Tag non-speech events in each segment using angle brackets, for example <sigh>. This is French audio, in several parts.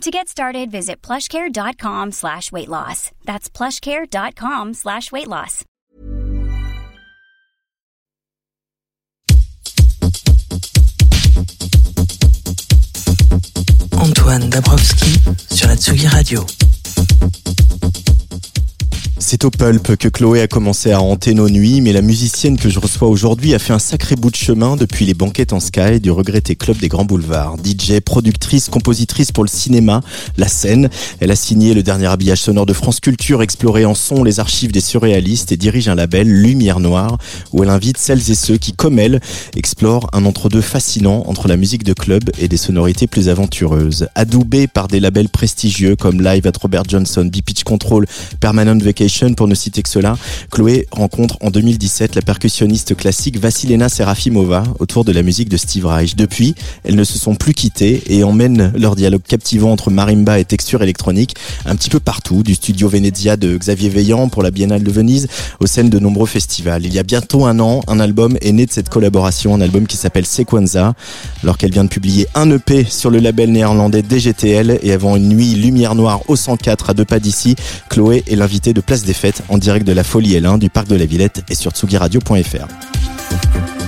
To get started, visit plushcare.com slash weight loss. That's plushcare.com slash weight loss. Antoine Dabrowski sur la Tsugi Radio. C'est au pulp que Chloé a commencé à hanter nos nuits, mais la musicienne que je reçois aujourd'hui a fait un sacré bout de chemin depuis les banquettes en sky du regretté club des grands boulevards. DJ, productrice, compositrice pour le cinéma, la scène. Elle a signé le dernier habillage sonore de France Culture, exploré en son les archives des surréalistes et dirige un label, Lumière Noire, où elle invite celles et ceux qui, comme elle, explorent un entre-deux fascinant entre la musique de club et des sonorités plus aventureuses. Adoubée par des labels prestigieux comme Live at Robert Johnson, B-Pitch Control, Permanent Vacation, pour ne citer que cela, Chloé rencontre en 2017 la percussionniste classique Vassilena Serafimova autour de la musique de Steve Reich. Depuis, elles ne se sont plus quittées et emmènent leur dialogue captivant entre marimba et texture électronique un petit peu partout, du studio Venezia de Xavier Veillant pour la Biennale de Venise aux scènes de nombreux festivals. Il y a bientôt un an, un album est né de cette collaboration, un album qui s'appelle Sequenza, alors qu'elle vient de publier un EP sur le label néerlandais DGTL et avant une nuit lumière noire au 104 à deux pas d'ici, Chloé est l'invitée de Place des Fêtes en direct de la Folie L1 du Parc de la Villette et sur tsugiradio.fr.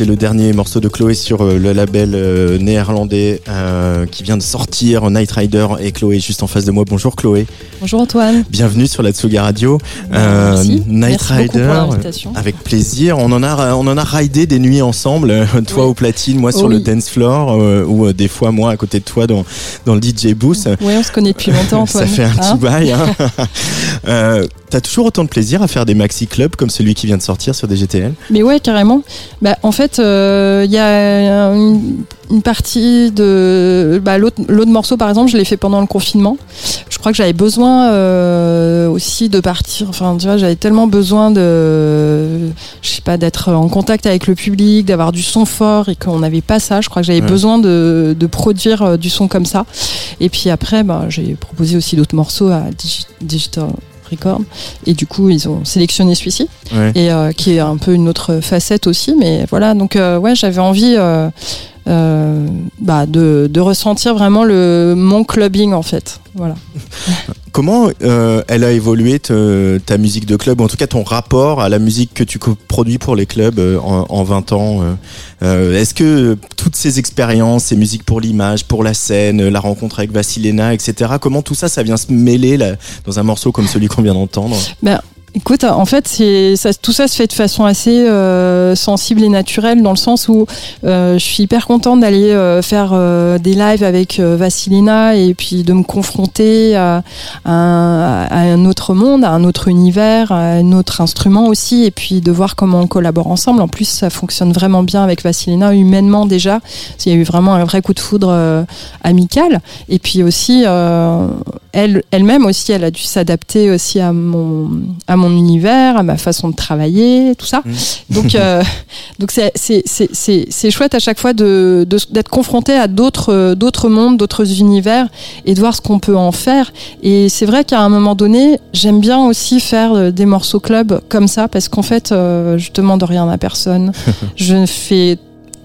c'est le dernier morceau de Chloé sur euh, le label euh, néerlandais euh, qui vient de sortir, Night Rider et Chloé juste en face de moi. Bonjour Chloé. Bonjour Antoine. Bienvenue sur la Tsuga Radio. Merci. Night Rider, avec plaisir. On en a on en a ridé des nuits ensemble, <laughs> toi au platine, moi sur le dance floor ou des fois moi à côté de toi dans dans le DJ booth. Oui, on se connaît depuis longtemps <laughs> Antoine. Ça fait un petit hein bail. Hein. <laughs> T'as toujours autant de plaisir à faire des maxi clubs comme celui qui vient de sortir sur DGTL Mais ouais, carrément. Bah, en fait, il euh, y a une, partie de bah, l'autre morceau, par exemple, je l'ai fait pendant le confinement. Je crois que j'avais besoin euh, aussi de partir. Enfin, tu vois, j'avais tellement besoin de, je sais pas, d'être en contact avec le public, d'avoir du son fort et qu'on n'avait pas ça. Je crois que j'avais besoin de, produire euh, du son comme ça. Et puis après, bah, j'ai proposé aussi d'autres morceaux à Digital Et du coup, ils ont sélectionné celui-ci, et euh, qui est un peu une autre facette aussi. Mais voilà, donc euh, ouais, j'avais envie euh, bah, de, de, ressentir vraiment le mon clubbing en fait. Voilà. <laughs> Comment euh, elle a évolué ta musique de club, ou en tout cas ton rapport à la musique que tu produis pour les clubs euh, en, en, 20 ans euh, Est-ce que toutes ces expériences, ces musiques pour l'image, pour la scène, la rencontre avec Vassilena, etc., comment tout ça, ça vient se mêler là, dans un morceau comme celui qu'on vient d'entendre? Ben, Écoute, en fait, ça, tout ça se fait de façon assez euh, sensible et naturelle dans le sens où euh, je suis hyper contente d'aller euh, faire euh, des lives avec euh, Vassilina et puis de me confronter à, à, un autre monde, à un autre univers, à un autre instrument aussi, et puis de voir comment on collabore ensemble. En plus, ça fonctionne vraiment bien avec Vassilina humainement déjà. Il y a eu vraiment un vrai coup de foudre amical, et puis aussi elle, elle-même aussi, elle a dû s'adapter aussi à mon à mon univers, à ma façon de travailler, tout ça. Mmh. Donc, euh, <laughs> donc c'est, c'est, c'est, c'est chouette à chaque fois de, d'être confronté à d'autres, d'autres mondes, d'autres univers et de voir ce qu'on peut en faire. Et c'est vrai qu'à un moment donné, j'aime bien aussi faire euh, des morceaux club comme ça parce qu'en fait, euh, je demande rien à personne. <laughs> je fais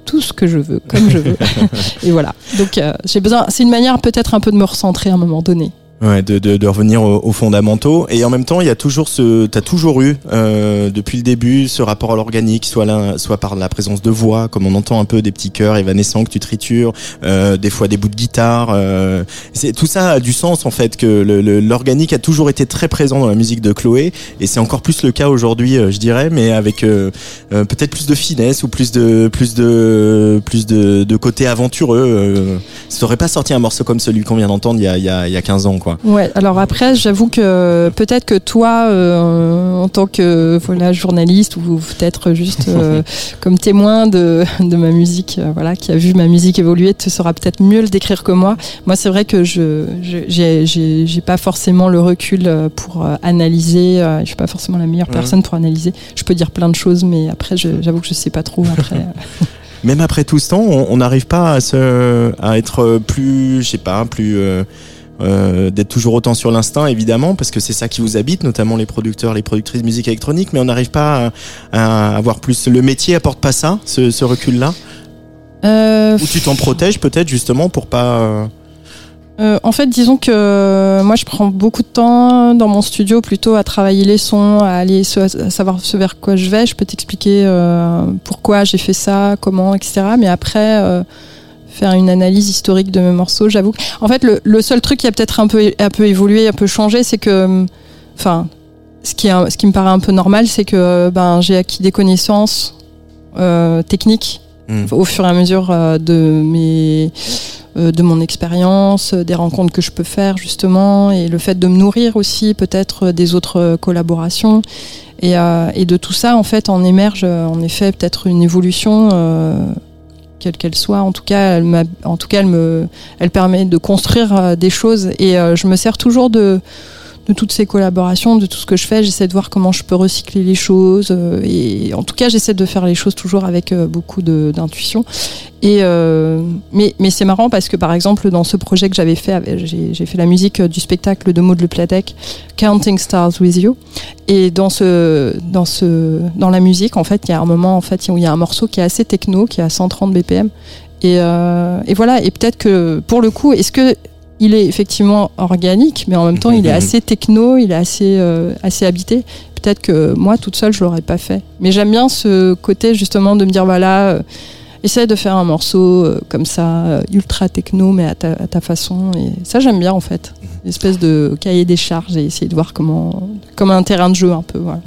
tout ce que je veux, comme je veux. <laughs> et voilà. Donc, j'ai besoin. C'est une manière peut-être un peu de me recentrer à un moment donné. Ouais, de, de, de revenir aux, fondamentaux. Et en même temps, il y a toujours ce, t'as toujours eu euh, depuis le début ce rapport à l'organique, soit là, soit par la présence de voix, comme on entend un peu des petits chœurs évanescents que tu tritures, euh, des fois des bouts de guitare. Euh, c'est tout ça a du sens en fait que l'organique a toujours été très présent dans la musique de Chloé, et c'est encore plus le cas aujourd'hui, euh, je dirais, mais avec euh, euh, peut-être plus de finesse ou plus de plus de plus de, de côté aventureux. ça aurait pas sorti un morceau comme celui qu'on vient d'entendre il y a, il y a, y a 15 ans. Ouais, alors après, j'avoue que peut-être que toi, euh, en tant que voilà, journaliste ou peut-être juste euh, <laughs> comme témoin de, de ma musique, euh, voilà, qui a vu ma musique évoluer, tu sauras peut-être mieux le décrire que moi. Moi, c'est vrai que je j'ai pas forcément le recul pour analyser. je suis pas forcément la meilleure personne pour analyser. Je peux dire plein de choses, mais après, j'avoue que je sais pas trop. <laughs> Après. Même après tout ce temps, on n'arrive pas à, se, à être plus, je sais pas, plus euh, d'être toujours autant sur l'instinct évidemment parce que c'est ça qui vous habite notamment les producteurs les productrices de musique électronique mais on n'arrive pas à, avoir plus le métier apporte pas ça ce, recul là euh... ou tu t'en protèges peut-être justement pour pas euh, euh, en fait, disons que moi, je prends beaucoup de temps dans mon studio plutôt à travailler les sons, à aller à savoir ce vers quoi je vais. Je peux t'expliquer pourquoi j'ai fait ça, comment, etc. Mais après, faire une analyse historique de mes morceaux, j'avoue. En fait, le, seul truc qui a peut-être un peu, un peu évolué, un peu changé, c'est que, enfin, ce qui, est, ce qui me paraît un peu normal, c'est que ben, j'ai acquis des connaissances euh, techniques hmm. au fur et à mesure euh, de mes euh, de mon expérience, des rencontres que je peux faire justement, et le fait de me nourrir aussi peut-être des autres collaborations. Et, et, de tout ça, en fait, en émerge en effet peut-être une évolution quelle qu'elle soit. En tout cas, elle en tout cas, elle me, elle permet de construire euh, des choses et euh, je me sers toujours de de toutes ces collaborations, de tout ce que je fais. J'essaie de voir comment je peux recycler les choses. euh, et en tout cas, j'essaie de faire les choses toujours avec euh, beaucoup d'intuition. Et euh, mais mais c'est marrant parce que par exemple dans ce projet que j'avais fait, j'ai fait la musique euh, du spectacle de Maud Le Pladec, Counting Stars with You. Et dans ce dans ce dans la musique, en fait, il y a un moment en fait où il y a un morceau qui est assez techno, qui est à 130 BPM. Et, euh, et voilà. Et peut-être que pour le coup, est-ce que il est effectivement organique, mais en même temps, il est <laughs> assez techno, il est assez euh, assez habité. Peut-être que moi, toute seule, je l'aurais pas fait. Mais j'aime bien ce côté justement de me dire voilà. euh, Essaye de faire un morceau euh, comme ça, euh, ultra techno, mais à ta, à ta façon. Et ça, j'aime bien en fait. Une espèce de cahier des charges et essayer de voir comment, comme un terrain de jeu un peu. Voilà.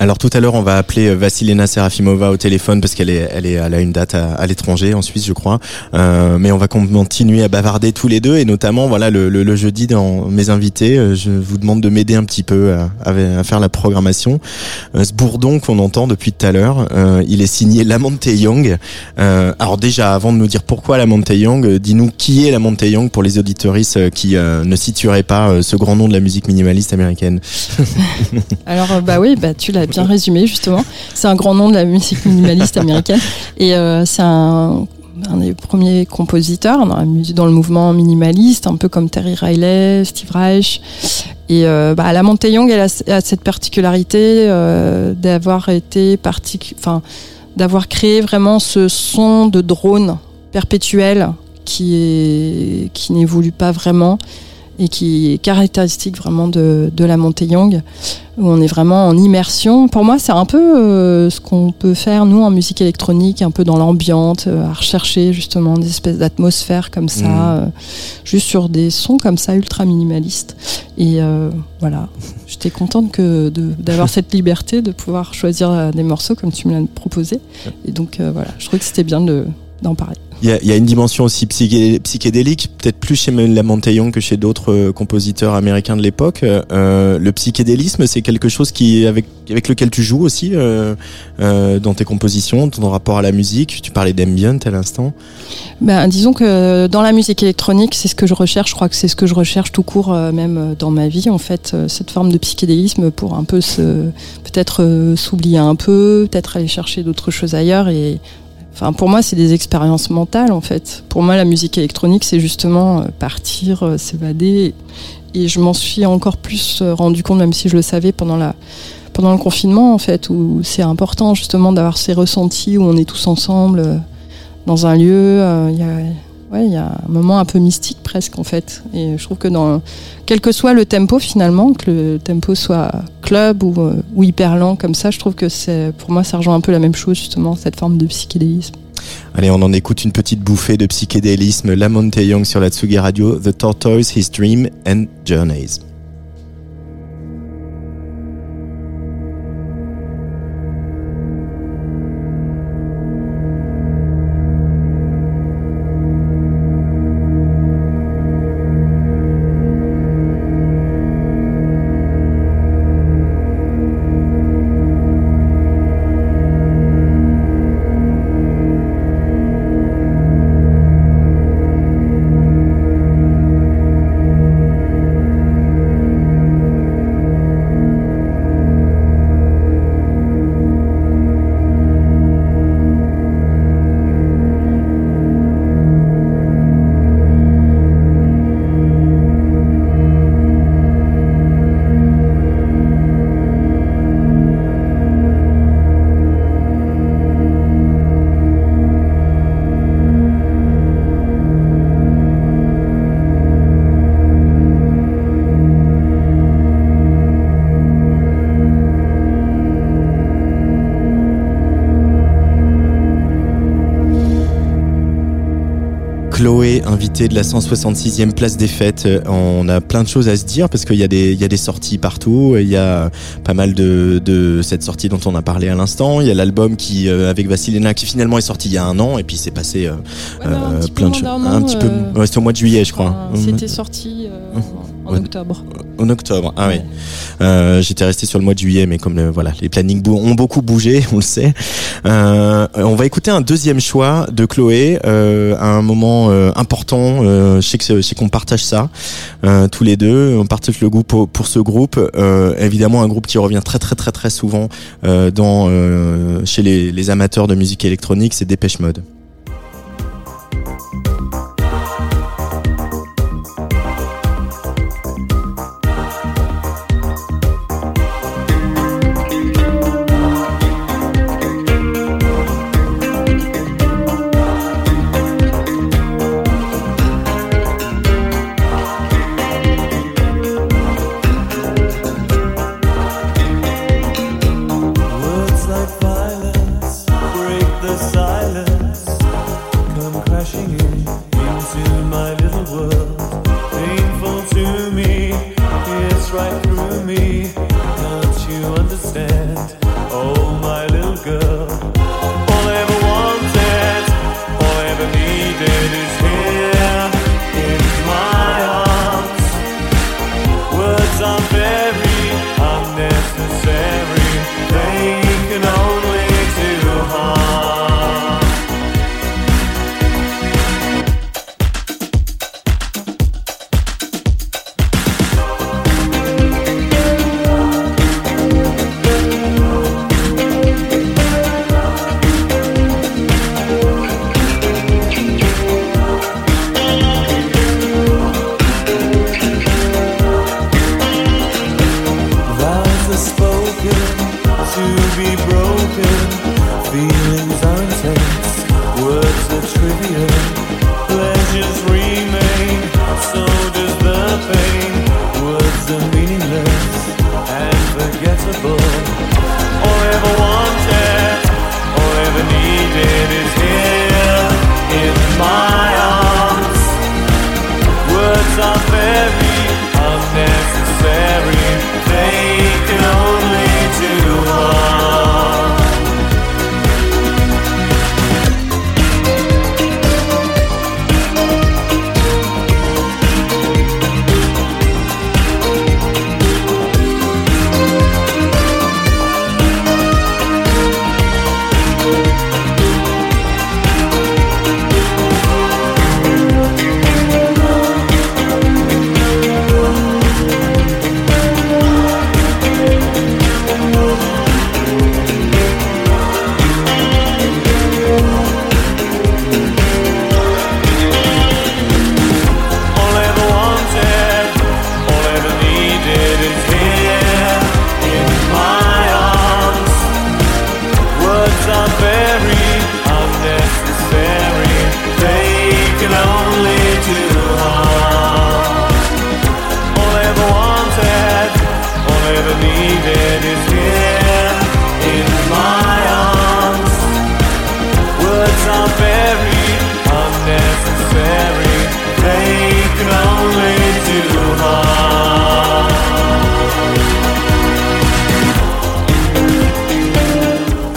Alors tout à l'heure, on va appeler euh, Vassilena Serafimova au téléphone parce qu'elle est, elle est, elle a une date à, à l'étranger, en Suisse, je crois. Euh, mais on va continuer à bavarder tous les deux et notamment, voilà, le, le, le jeudi dans mes invités, euh, je vous demande de m'aider un petit peu à, à- à faire la programmation. Euh, ce bourdon qu'on entend depuis tout à l'heure, euh, il est signé Lamonte Young. Euh, alors déjà, avant de nous dire pourquoi Lamonte Young, dis-nous qui est Lamonte Young pour les auditoristes qui ne situeraient pas ce grand nom de la musique minimaliste américaine. <laughs> Alors bah oui, bah tu l'as bien résumé justement. C'est un grand nom de la musique minimaliste américaine et euh, c'est un, un des premiers compositeurs dans, dans le mouvement minimaliste, un peu comme Terry Riley, Steve Reich. Et euh, bah, la Monte Young, elle a, cette particularité euh, d'avoir été partic- enfin d'avoir créé vraiment ce son de drone perpétuel qui qui n'évolue pas vraiment et qui est caractéristique vraiment de, de la montée Young, où on est vraiment en immersion. Pour moi, c'est un peu euh, ce qu'on peut faire, nous, en musique électronique, un peu dans l'ambiante, euh, à rechercher justement des espèces d'atmosphères comme ça, Mhm. euh, juste sur des sons comme ça, ultra minimalistes. Et voilà, j'étais contente que de- d'avoir cette <laughs> liberté de pouvoir choisir des morceaux comme tu me l'as proposé. Et donc, voilà, je trouvais que c'était bien de- d'en parler. Il y, a, il y a une dimension aussi psyché- psychédélique, peut-être plus chez Lamont Young que chez d'autres euh, compositeurs américains de l'époque. Euh, le psychédélisme, c'est quelque chose qui avec avec lequel tu joues aussi euh, euh, dans tes compositions, ton rapport à la musique. Tu parlais d'ambient à l'instant. Ben, disons que dans la musique électronique, c'est ce que je recherche. Je crois que c'est ce que je recherche tout court, euh, même euh, dans ma vie, en fait, euh, cette forme de psychédélisme pour un peu se, peut-être euh, s'oublier un peu, peut-être aller chercher d'autres choses ailleurs. Et enfin, pour moi, c'est des expériences mentales, en fait. Pour moi, la musique électronique, c'est justement euh, partir, euh, s'évader. Et je m'en suis encore plus euh, rendu compte, même si je le savais pendant la pendant le confinement, en fait, où c'est important justement d'avoir ces ressentis où on est tous ensemble. dans un lieu, ouais, il y a un moment un peu mystique presque en fait. Et je trouve que dans quel que soit le tempo finalement, que le tempo soit club ou, euh, hyper lent comme ça, je trouve que c'est pour moi ça rejoint un peu la même chose justement cette forme de psychédélisme. Allez, on en écoute une petite bouffée de psychédélisme. Lamont Young sur la Tsugi Radio, The Tortoise, His Dream and Journeys. Chloé, invitée de la 166e place des fêtes. Euh, On a plein de choses à se dire parce qu'il y a des, il y a des sorties partout. Il y a pas mal de, de cette sortie dont on a parlé à l'instant. Il y a l'album qui, euh, avec Vassilena, qui finalement est sorti il y a un an et puis c'est passé euh, euh, plein de choses. Un petit peu, ouais, c'est au mois de juillet, je crois. Enfin, C'était sorti euh, En octobre. En octobre, ah oui. Euh, J'étais resté sur le mois de juillet, mais comme le, voilà, les plannings ont beaucoup bougé, <laughs> on le sait. Euh, on va écouter un deuxième choix de Chloé euh, à un moment euh, important. Euh, je sais que je sais qu'on partage ça euh, tous les deux. On partage le goût pour, pour ce groupe. Euh, évidemment, un groupe qui revient très très très très souvent euh, dans euh, chez les, les amateurs de musique électronique, c'est Dépêche Mode.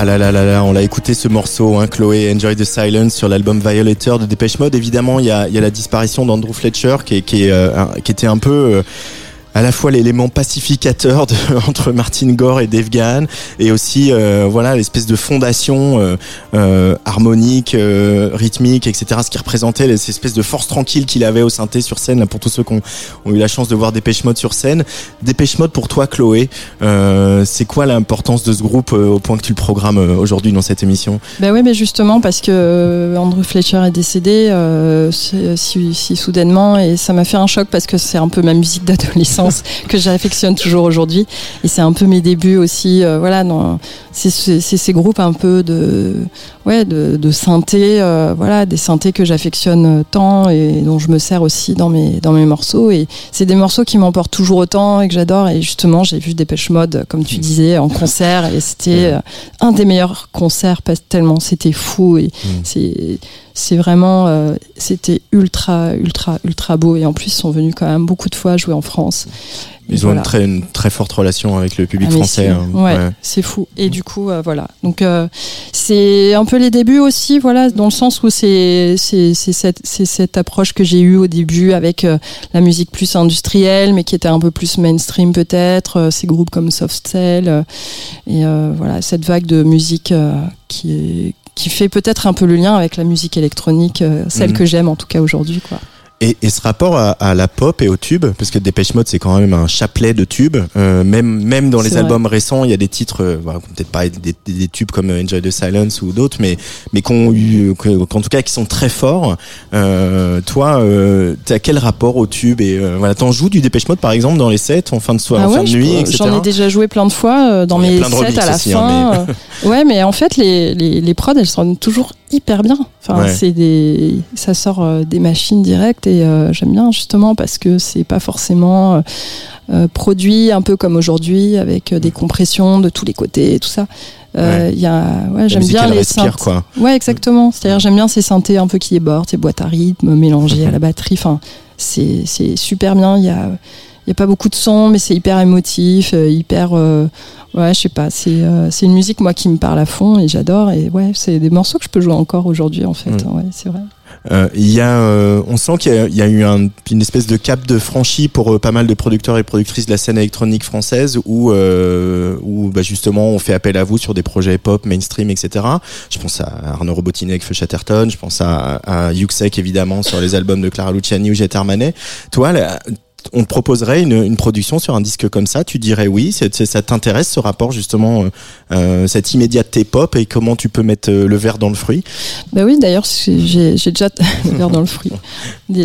On l'a écouté ce morceau, hein, Chloé, Enjoy the Silence sur l'album Violator de Dépêche Mode. Évidemment, il y a, la disparition d'Andrew Fletcher qui, euh, était un peu euh, à la fois l'élément pacificateur de, <laughs> entre Martin Gore et Dave Gahan et aussi euh, voilà l'espèce de fondation euh, euh, harmonique, euh, rythmique, etc. Ce qui représentait cette espèce de force tranquille qu'il avait au synthé sur scène. Là, pour tous ceux qui ont, eu la chance de voir Dépêche Mode sur scène, Dépêche Mode pour toi, Chloé, euh, c'est quoi l'importance de ce groupe au point que tu le programmes aujourd'hui dans cette émission? Ben oui, mais justement parce que Andrew Fletcher est décédé si, si- soudainement et ça m'a fait un choc parce que c'est un peu ma musique que j'affectionne toujours aujourd'hui. Et c'est un peu mes débuts aussi. euh, voilà, c'est ces groupes un peu de ouais de, de synthé, euh, voilà, des synthés que j'affectionne tant et dont je me sers aussi dans mes dans mes morceaux. Et c'est des morceaux qui m'emportent toujours autant et que j'adore. Et justement j'ai vu Dépêche Mode comme tu disais en concert. Et c'était euh, un des meilleurs concerts parce que tellement. C'était fou et c'est c'est vraiment, euh, c'était ultra, ultra, ultra beau. Et en plus, ils sont venus quand même beaucoup de fois jouer en France. Ils ont voilà. une, très, une très forte relation avec le public Ah, français. c'est- hein. ouais, Ouais. c'est fou. Et du coup, euh, voilà. Donc, euh, c'est un peu les débuts aussi, voilà, dans le sens où c'est c'est c'est cette, c'est cette approche que j'ai eue au début avec euh, la musique plus industrielle, mais qui était un peu plus mainstream peut-être, ces groupes comme Soft Cell, et voilà, cette vague de musique qui est qui fait peut-être un peu le lien avec la musique électronique, euh, celle Mhm. que j'aime en tout cas aujourd'hui, quoi. Et, et ce rapport à, à la pop et au tube, parce que Dépêche Mode c'est quand même un chapelet de tubes. euh, même même dans les albums récents, il y a des titres, euh, voilà, peut-être pas des, des, tubes comme Enjoy the Silence ou d'autres, mais mais qu'on eu, qu'en tout cas qui sont très forts. Euh, toi, euh, t'as quel rapport au tube et euh, voilà, t'en joues du Dépêche Mode par exemple dans les sets en fin de soirée, Ah en fin ouais, de nuit, etc. J'en ai déjà joué plein de fois euh, dans mes sets à la aussi, fin. hein, euh, <laughs> ouais, mais en fait, les, les, les prods, elles sonnent toujours hyper bien. Enfin, Ouais. c'est des, ça sort euh, des machines directes et euh, j'aime bien justement parce que c'est pas forcément euh, produit un peu comme aujourd'hui avec des compressions de tous les côtés et tout ça. Il y a, ouais, j'aime bien les synthés. quoi. Ouais, exactement. C'est-à-dire, j'aime bien ces synthés un peu qui débordent, ces boîtes à rythme mélangées à la batterie. Enfin, c'est c'est super bien. Il y a, il y a pas beaucoup de son, mais c'est hyper émotif, euh, hyper. euh, ouais, je sais pas. C'est euh, c'est une musique, moi, qui me parle à fond et j'adore. Et ouais, c'est des morceaux que je peux jouer encore aujourd'hui, en fait. Mm. Ouais, c'est vrai. Euh, Il y a, euh, on sent qu'il y a, il y a eu un- une espèce de cap de franchi pour euh, pas mal de producteurs et productrices de la scène électronique française, où, euh, où bah, justement on fait appel à vous sur des projets pop, mainstream, etc. Je pense à Arnaud Robotini avec Feu Chatterton, je pense à, à Yuxek évidemment sur les albums de Clara Luciani ou Jet Armanet. Toi, là, on te proposerait une, une production sur un disque comme ça, tu dirais oui, ça t'intéresse ce rapport justement, euh, euh, cette immédiateté pop et comment tu peux mettre euh, le verre dans le fruit? Bah oui, d'ailleurs, j'ai déjà <laughs> le verre dans le fruit.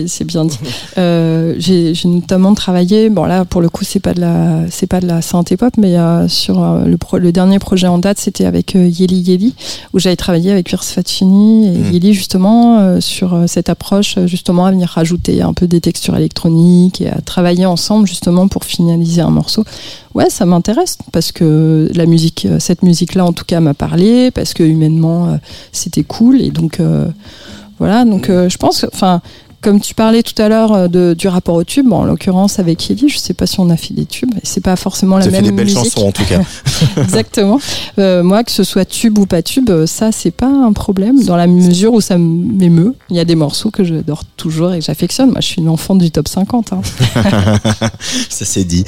C'est bien dit. Euh, j'ai notamment travaillé. Bon là, pour le coup, c'est pas de la, c'est pas de la synthé pop, mais euh, sur le, pro- le dernier projet en date, c'était avec Yeli Yeli, où j'avais travaillé avec Pierce Faccini et Mm. Yeli justement sur cette approche, justement à venir rajouter un peu des textures électroniques et à travailler ensemble justement pour finaliser un morceau. Ouais, ça m'intéresse parce que la musique, euh, cette musique-là en tout cas m'a parlé, parce que humainement euh, c'était cool et donc euh, voilà. Donc je pense, enfin. Comme tu parlais tout à l'heure euh, du rapport au tube, bon, en l'occurrence avec Ellie, je sais pas si on a fait des tubes, et c'est pas forcément la Ça fait même des belles musique. chansons en tout cas. <laughs> <laughs> Exactement. Euh, moi, que ce soit tube ou pas tube, euh, ça c'est pas un problème dans la mesure où ça m'émeut. Il y a des morceaux que j'adore toujours et que j'affectionne. Moi, je suis une enfant du top 50. hein. <laughs> Ça c'est dit.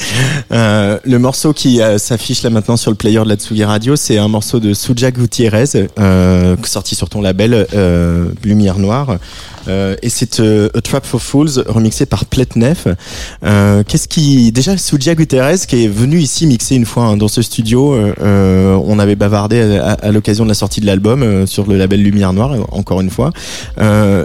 Euh, le morceau qui euh, s'affiche là maintenant sur le player de la Tsugi Radio, c'est un morceau de Suja Gutiérrez, sorti sur ton label Lumière Noire. Euh, et c'est euh, A Trap for Fools, remixé par Pletnef. Euh, Qu'est-ce qui... Déjà, Suja Gutiérrez, qui est venu ici mixer une fois hein, dans ce studio, euh, euh, on avait bavardé à, l'occasion de la sortie de l'album euh, sur le label Lumière Noire, encore une fois.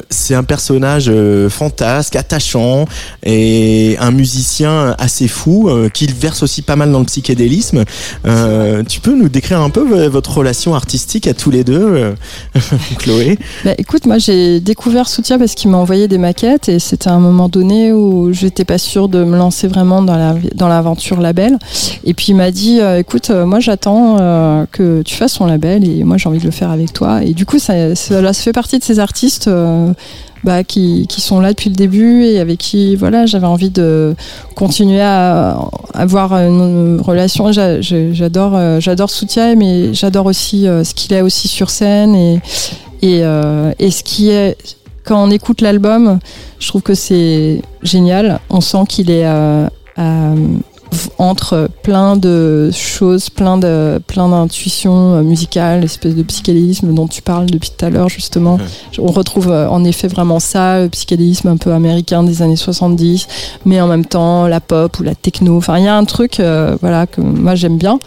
C'est un personnage fantasque, attachant, et un musicien assez fou qui verse aussi pas mal dans le psychédélisme. Tu peux nous décrire un peu votre relation artistique à tous les deux, <laughs> Chloé? Bah, écoute, moi j'ai découvert Parce qu'il m'a envoyé des maquettes et c'était un moment donné où j'étais pas sûre de me lancer vraiment dans la dans l'aventure label. Et puis il m'a dit, euh, écoute, euh, moi j'attends euh, que tu fasses ton label et moi j'ai envie de le faire avec toi. Et du coup, ça, ça, ça fait partie de ces artistes. bah, qui, qui sont là depuis le début et avec qui voilà j'avais envie de continuer à avoir une relation j'adore j'adore Soutien mais j'adore aussi ce qu'il est aussi sur scène et et, et ce qui est quand on écoute l'album je trouve que c'est génial on sent qu'il est euh, euh, entre plein de choses, plein de plein d'intuitions euh, musicales, espèce de psychédélisme dont tu parles depuis tout à l'heure justement. On retrouve en effet vraiment ça, le psychédélisme un peu américain des années 70, mais en même temps la pop ou la techno. Enfin, il y a un truc, euh, voilà, que moi j'aime bien.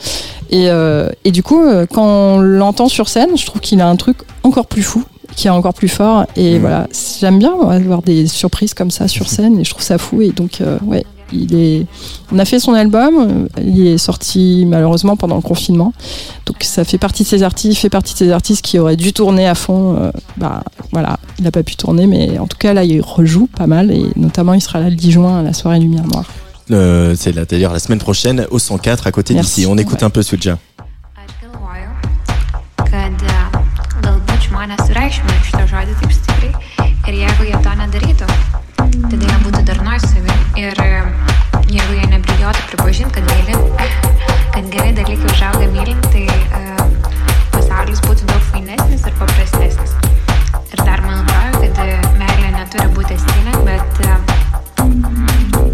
Et, euh, et du coup, quand on l'entend sur scène, je trouve qu'il a un truc encore plus fou qui est encore plus fort et Mm. voilà j'aime bien avoir des surprises comme ça sur scène et je trouve ça fou et donc euh, ouais il est on a fait son album il est sorti malheureusement pendant le confinement donc ça fait partie de ces artistes il fait partie de ces artistes qui auraient dû tourner à fond euh, bah voilà il n'a pas pu tourner mais en tout cas là il rejoue pas mal et notamment il sera là le 10 juin à la soirée lumière noire Euh, C'est là, d'ailleurs la semaine prochaine au 104 à côté d'ici. On écoute Ouais. un peu Suja. Sureikšmina šitą žodį taip stipriai ir jeigu jie to nedarytų, tada jie būtų darnoj su savimi ir jeigu jie nebijotų pripažinti, kad myli, kad geri dalykai užauga mylint, tai uh, pasaulis būtų daug fainesnis ir paprastesnis. Ir dar man atrodo, kad e, meilė neturi būti esminė, bet uh,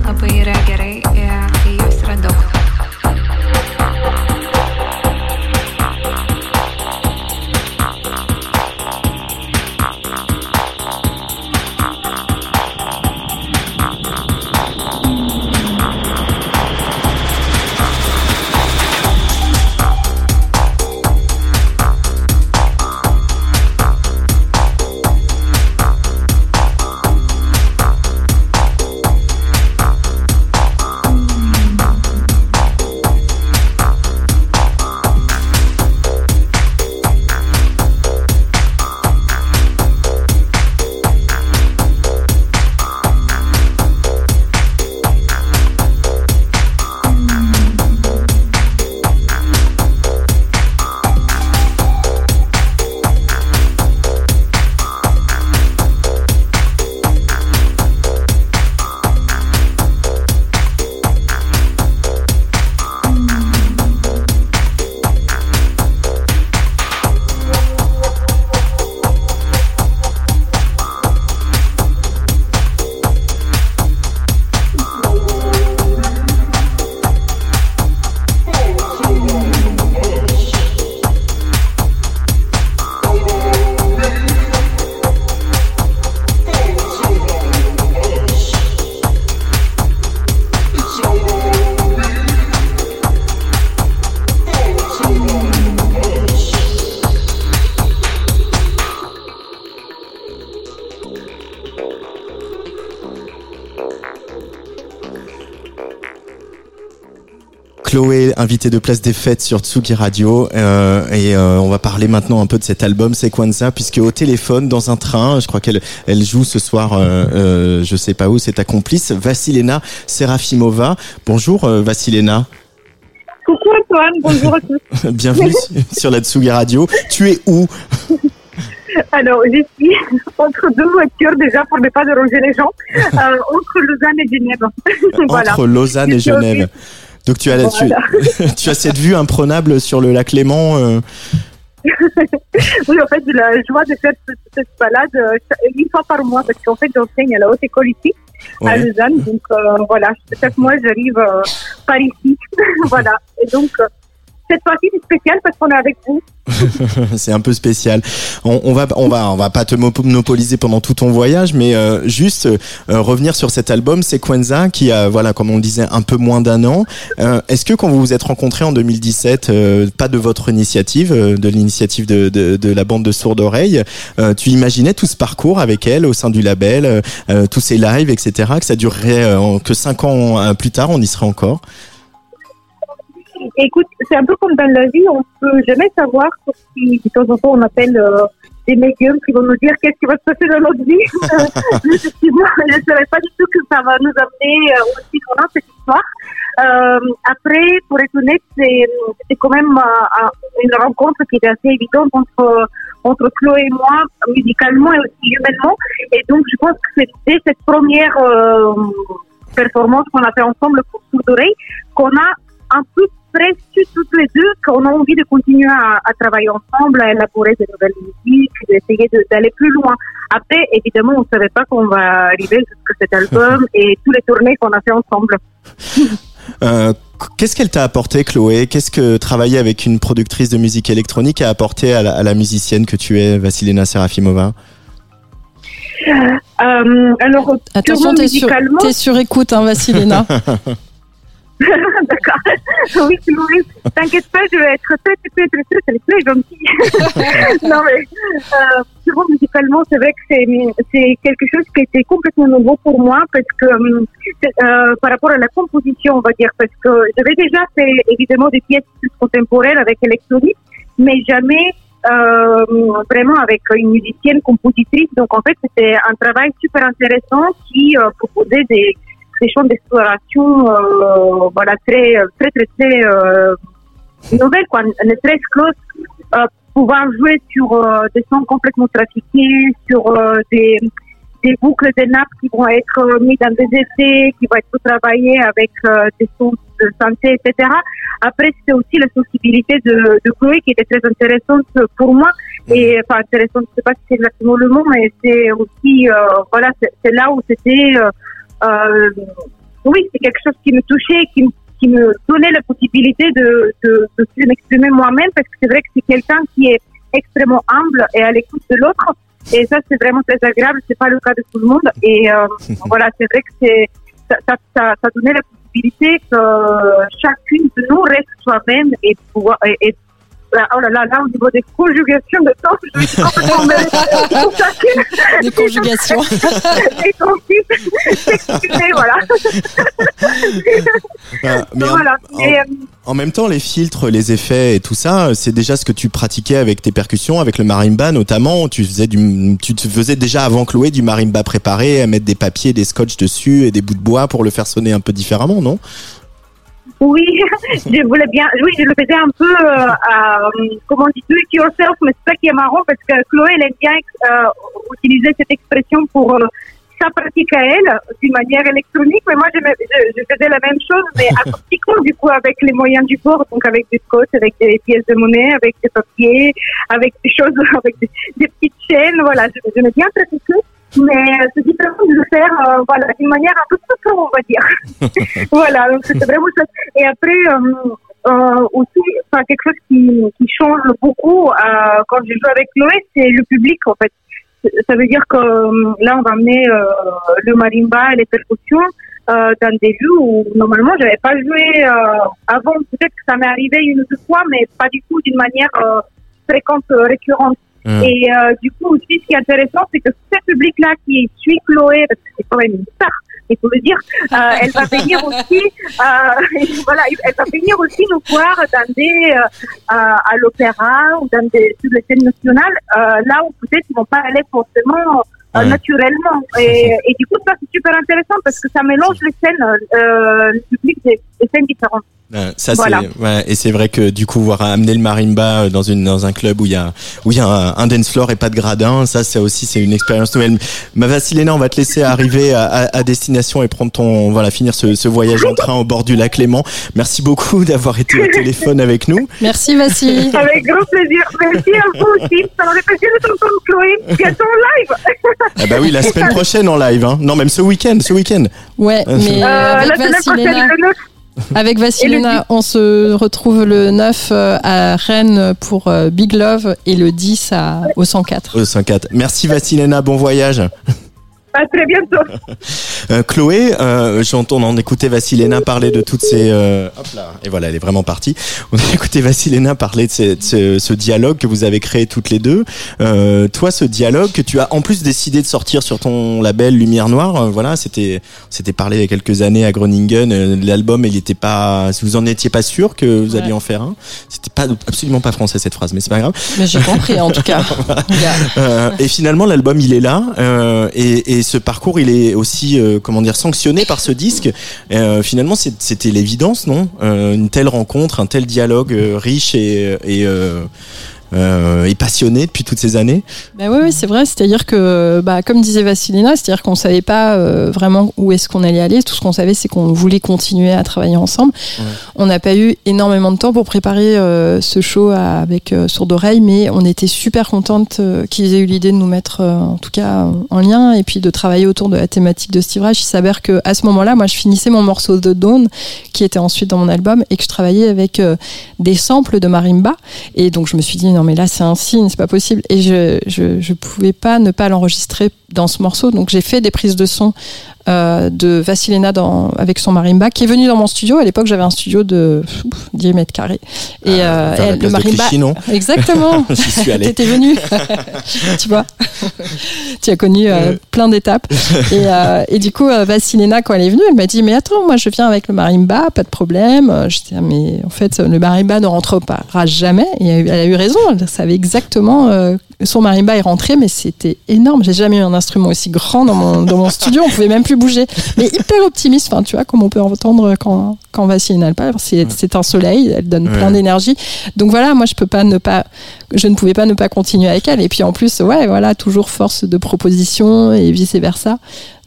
labai yra gerai, Chloé, invitée de Place des Fêtes sur Tsugi Radio. euh, et euh, on va parler maintenant un peu de cet album Sequenza, puisque au téléphone, dans un train, je crois qu'elle elle joue ce soir, euh, euh, je sais pas où, c'est ta complice, Vassilena Serafimova. Bonjour Vassilena, Coucou Antoine, bonjour à tous. <laughs> bienvenue sur la Tsugi Radio. Tu es où? <laughs> Alors, je suis entre deux voitures déjà pour ne pas déranger les gens, euh, entre Lausanne et Genève. <laughs> voilà. Entre Lausanne et Genève. Donc tu as, tu, Voilà. <laughs> tu as cette vue imprenable sur le lac Léman. euh, <laughs> Oui, en fait, j'ai la joie de faire cette, cette balade euh, une fois par mois parce qu'en fait, j'enseigne à la haute école ici, à. Lausanne. Donc, euh, voilà, chaque mois, j'arrive euh, par ici. <laughs> voilà. Et donc, cette fois-ci, c'est spécial parce qu'on est avec vous. <laughs> c'est un peu spécial. On, on va, on va, on va pas te monopoliser pendant tout ton voyage, mais euh, juste euh, revenir sur cet album Sequenza qui a, voilà, comme on le disait, un peu moins d'un an. Euh, Est-ce que quand vous vous êtes rencontrés en 2017, euh, pas de votre initiative, de l'initiative de, la bande de sourds d'oreilles, euh, tu imaginais tout ce parcours avec elle au sein du label, tous ces lives, etc., que ça durerait que cinq ans plus tard, on y serait encore? Écoute, c'est un peu comme dans la vie, on peut jamais savoir, si de temps en temps on appelle euh, des médiums qui vont nous dire qu'est-ce qui va se passer dans notre vie. <laughs> Effectivement, je ne savais pas du tout que ça va nous amener euh, aussi loin cette histoire. Euh, après, pour être honnête, c'est quand même euh, un- une rencontre qui était assez évidente entre entre Chloé et moi, musicalement et aussi humainement. Et donc, je pense que c'est dès cette première euh, performance qu'on a fait ensemble pour Sourd d'oreille qu'on a un peu presque toutes les deux qu'on a envie de continuer à, à travailler ensemble, à élaborer de nouvelles musiques, d'essayer de- d'aller plus loin. Après, évidemment, on ne savait pas qu'on va arriver jusqu'à cet album <laughs> et tous les tournées qu'on a fait ensemble. <laughs> Euh, Qu'est-ce qu'elle t'a apporté, Chloé? Qu'est-ce que travailler avec une productrice de musique électronique a apporté à la, à la musicienne que tu es, Vassilena Serafimova? Euh, alors, Attention, t'es sur, sur écoute, hein, Vassilena. <laughs> <laughs> D'accord. Oui, Louis, t'inquiète pas, je vais être très, très, très, très, très, très gentille. <laughs> non, mais, euh, purement musicalement, c'est vrai que c'est, c'est quelque chose qui était complètement nouveau pour moi parce que, euh, euh, par rapport à la composition, on va dire, parce que j'avais déjà fait évidemment des pièces plus contemporaines avec électronique, mais jamais, euh, vraiment avec une musicienne compositrice. Donc, en fait, c'était un travail super intéressant qui euh, proposait des, des champs d'exploration euh, voilà très très très très euh, nouvelles quoi ne très close euh, pouvoir jouer sur euh, des sons complètement trafiqués, sur euh, des, des boucles de nappes qui vont être euh, mis dans des essais, qui vont être travaillés avec euh, des sons de santé, etc. Après, c'est aussi la sensibilité de, de Chloé qui était très intéressante pour moi. Et enfin, intéressante, je sais pas si c'est exactement le mot, mais c'est aussi, euh, voilà, c'est là où c'était, euh, euh, oui, c'est quelque chose qui me touchait, qui me qui me donnait la possibilité de, de, de m'exprimer moi-même parce que c'est vrai que c'est quelqu'un qui est extrêmement humble et à l'écoute de l'autre. Et ça, c'est vraiment très agréable. C'est pas le cas de tout le monde. Et euh, <laughs> voilà, c'est vrai que c'est ça, ça, ça, ça donnait la possibilité que chacune de nous reste soi-même et et, et oh là là, là, au niveau des conjugations de temps, je suis complètement mêlée. <laughs> Des conjugations. <laughs> Excusez, voilà. <laughs> Mais en- voilà. en- Et, euh, En même temps, les filtres, les effets et tout ça, c'est déjà ce que tu pratiquais avec tes percussions, avec le marimba notamment. Tu faisais du, tu te faisais déjà avant Chloé du marimba préparé, à mettre des papiers, des scotch dessus et des bouts de bois pour le faire sonner un peu différemment, non? Oui, <laughs> je voulais bien. Oui, je le faisais un peu, euh, euh, comment on dit, do it yourself, mais c'est ça qui est marrant parce que Chloé, elle aime bien euh, utiliser cette expression pour euh, sa pratique à elle, d'une manière électronique. Mais moi, je, je, je faisais la même chose, mais acoustiquement, <laughs> du coup, avec les moyens du bord, donc avec des scotch, avec des pièces de monnaie, avec des papiers, avec des choses, <laughs> avec des, des petites chaînes. Voilà, je, je bien pratiqué. Mais euh, c'est différent de le faire euh, voilà, d'une manière un peu plus on va dire. <laughs> voilà, donc c'était vraiment chouette. Et après, euh, aussi, enfin, quelque chose qui, qui change beaucoup quand je joue avec Chloé, c'est le public en fait. Ça veut dire que là, on va amener le marimba et les percussions dans des jeux où normalement j'avais pas joué avant. Peut-être que ça m'est arrivé une ou deux fois, mais pas du tout d'une manière fréquente, récurrente. Mm. Et euh, du coup aussi, ce qui est intéressant, c'est que ce public-là qui suit Chloé, parce que c'est quand même une star, il faut le dire, euh, <laughs> elle va venir aussi, euh, <laughs> voilà, elle va venir aussi nous voir dans des, à l'opéra ou dans des sur les scènes nationales, là où peut-être ils vont pas aller forcément Ouais. naturellement. Et, et du coup, ça c'est super intéressant parce que ça mélange les scènes, le public des, des scènes différentes. Euh, Ça Voilà. c'est ouais, et c'est vrai que du coup voir amener le marimba euh, dans une dans un club où il y a où il y a un, un dance floor et pas de gradin, ça c'est aussi c'est une expérience nouvelle. Ma Vassilena, on va te laisser arriver à, à, à destination et prendre ton voilà finir ce, ce voyage en train au bord du lac Léman. Merci beaucoup d'avoir été au téléphone avec nous. Merci Vassili. <laughs> Avec grand plaisir. Merci à vous aussi. Ça m'a fait plaisir de t'entendre, Chloé. Bientôt en live. Ah bah oui, la semaine prochaine en live hein. Non, même ce week-end, ce week-end. Ouais, mais Euh, avec la semaine prochaine, le 9. Avec Vassilena, on se retrouve le 9 euh, à Rennes pour euh, Big Love et le 10 à, au 104. Au 5-4. Merci Vassilena, bon voyage. À très bientôt. <laughs> Euh, Chloé, euh, j'entends en écouter Vassilena parler de toutes ces... euh, hop là, et voilà, elle est vraiment partie. <laughs> On a écouté Vassilena parler de, ces- de ce, ce dialogue que vous avez créé toutes les deux. Euh, toi, ce dialogue que tu as en plus décidé de sortir sur ton label Lumière Noire, euh, voilà, c'était, c'était parlé il y a quelques années à Groningen. euh, L'album, il était pas, si vous en étiez pas sûr que vous Ouais. alliez en faire un, c'était pas absolument pas français cette phrase, mais c'est pas grave. Mais j'ai compris en tout cas. <laughs> Euh, et finalement, l'album, il est là. euh, et, et ce parcours, il est aussi, euh, comment dire, sanctionné par ce disque. Euh, finalement, c'était l'évidence, non? Euh, Une telle rencontre, un tel dialogue euh, riche et, euh, euh, et passionné depuis toutes ces années. Bah oui, c'est vrai. C'est-à-dire que, bah, comme disait Vassilina, c'est-à-dire qu'on savait pas euh, vraiment où est-ce qu'on allait aller. Tout ce qu'on savait, c'est qu'on voulait continuer à travailler ensemble. Ouais. On n'a pas eu énormément de temps pour préparer euh, ce show à- avec Sourde Oreille, mais on était super contente qu'ils aient eu l'idée de nous mettre, en tout cas, en- en lien et puis de travailler autour de la thématique de Steve Reich. Il s'avère que à ce moment-là, moi, je finissais mon morceau de Dawn, qui était ensuite dans mon album, et que je travaillais avec des samples de marimba. Et donc je me suis dit non mais là c'est un signe, c'est pas possible. Et je, je pouvais pas ne pas l'enregistrer dans ce morceau. Donc j'ai fait des prises de son euh, de Vassilena dans, avec son marimba qui est venu dans mon studio. À l'époque j'avais un studio de ouf, 10 mètres carrés. Et euh, elle- place le marimba. Clichy, non <laughs> Exactement. <laughs> J'y suis allé. T'étais venu, <laughs> tu vois. tu as connu euh, plein d'étapes. Et, euh, et du coup, euh, Vassilena, quand elle est venue, elle m'a dit Mais attends, moi je viens avec le marimba, pas de problème. Euh, Je dis Ah, Mais en fait, le marimba ne rentrera jamais. Et elle a eu raison, elle savait exactement euh, son marimba est rentré, mais c'était énorme. J'ai jamais eu un instrument aussi grand dans mon, dans mon studio. On pouvait même plus bouger. Mais hyper optimiste. Enfin, tu vois, comme on peut entendre quand, quand Vassiline parle. C'est, c'est un soleil. Elle donne plein d'énergie. Donc voilà, moi, je peux pas ne pas, je ne pouvais pas ne pas continuer avec elle. Et puis en plus, ouais, voilà, toujours force de proposition et vice versa.